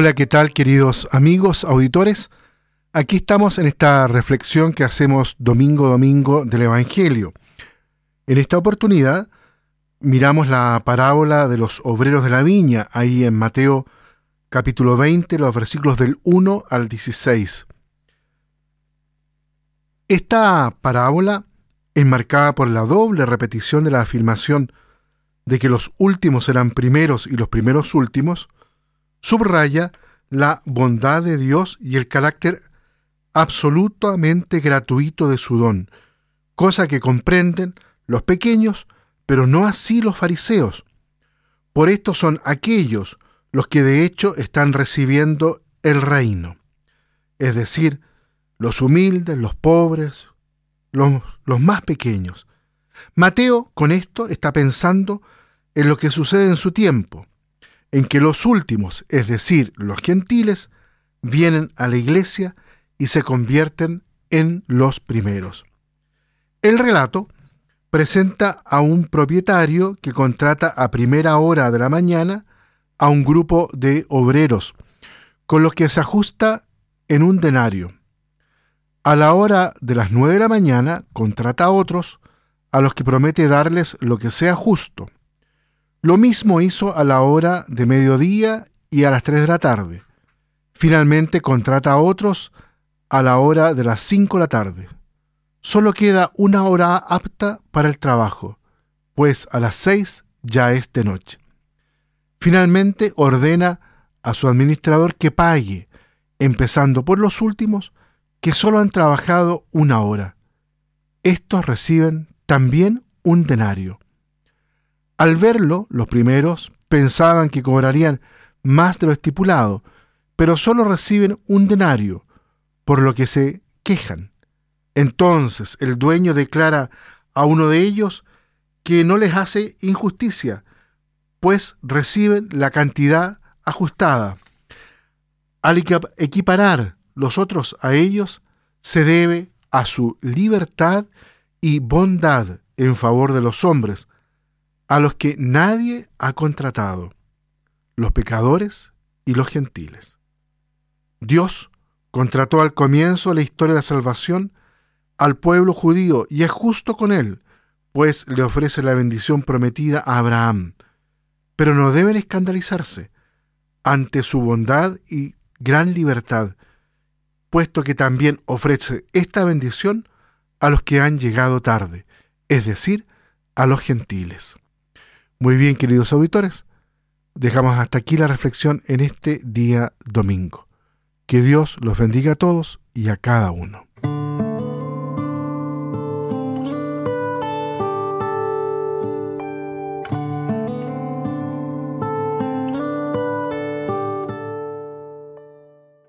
Hola, ¿qué tal queridos amigos, auditores? Aquí estamos en esta reflexión que hacemos domingo domingo del Evangelio. En esta oportunidad miramos la parábola de los obreros de la viña, ahí en Mateo capítulo 20, los versículos del 1 al 16. Esta parábola, enmarcada por la doble repetición de la afirmación de que los últimos eran primeros y los primeros últimos, subraya la bondad de Dios y el carácter absolutamente gratuito de su don, cosa que comprenden los pequeños, pero no así los fariseos. Por esto son aquellos los que de hecho están recibiendo el reino, es decir, los humildes, los pobres, los, más pequeños. Mateo con esto está pensando en lo que sucede en su tiempo, en que los últimos, es decir, los gentiles, vienen a la iglesia y se convierten en los primeros. El relato presenta a un propietario que contrata a primera hora de la mañana a un grupo de obreros, con los que se ajusta en un denario. A la hora de las nueve de la mañana contrata a otros, a los que promete darles lo que sea justo. Lo mismo hizo a la hora de mediodía y a las 3 de la tarde. Finalmente contrata a otros a la hora de las 5 de la tarde. Solo queda una hora apta para el trabajo, pues a las 6 ya es de noche. Finalmente ordena a su administrador que pague, empezando por los últimos, que solo han trabajado una hora. Estos reciben también un denario. Al verlo, los primeros pensaban que cobrarían más de lo estipulado, pero solo reciben un denario, por lo que se quejan. Entonces el dueño declara a uno de ellos que no les hace injusticia, pues reciben la cantidad ajustada. Al equiparar los otros a ellos, se debe a su libertad y bondad en favor de los hombres, a los que nadie ha contratado, los pecadores y los gentiles. Dios contrató al comienzo de la historia de la salvación al pueblo judío y es justo con él, pues le ofrece la bendición prometida a Abraham. Pero no deben escandalizarse ante su bondad y gran libertad, puesto que también ofrece esta bendición a los que han llegado tarde, es decir, a los gentiles. Muy bien, queridos auditores, dejamos hasta aquí la reflexión en este día domingo. Que Dios los bendiga a todos y a cada uno.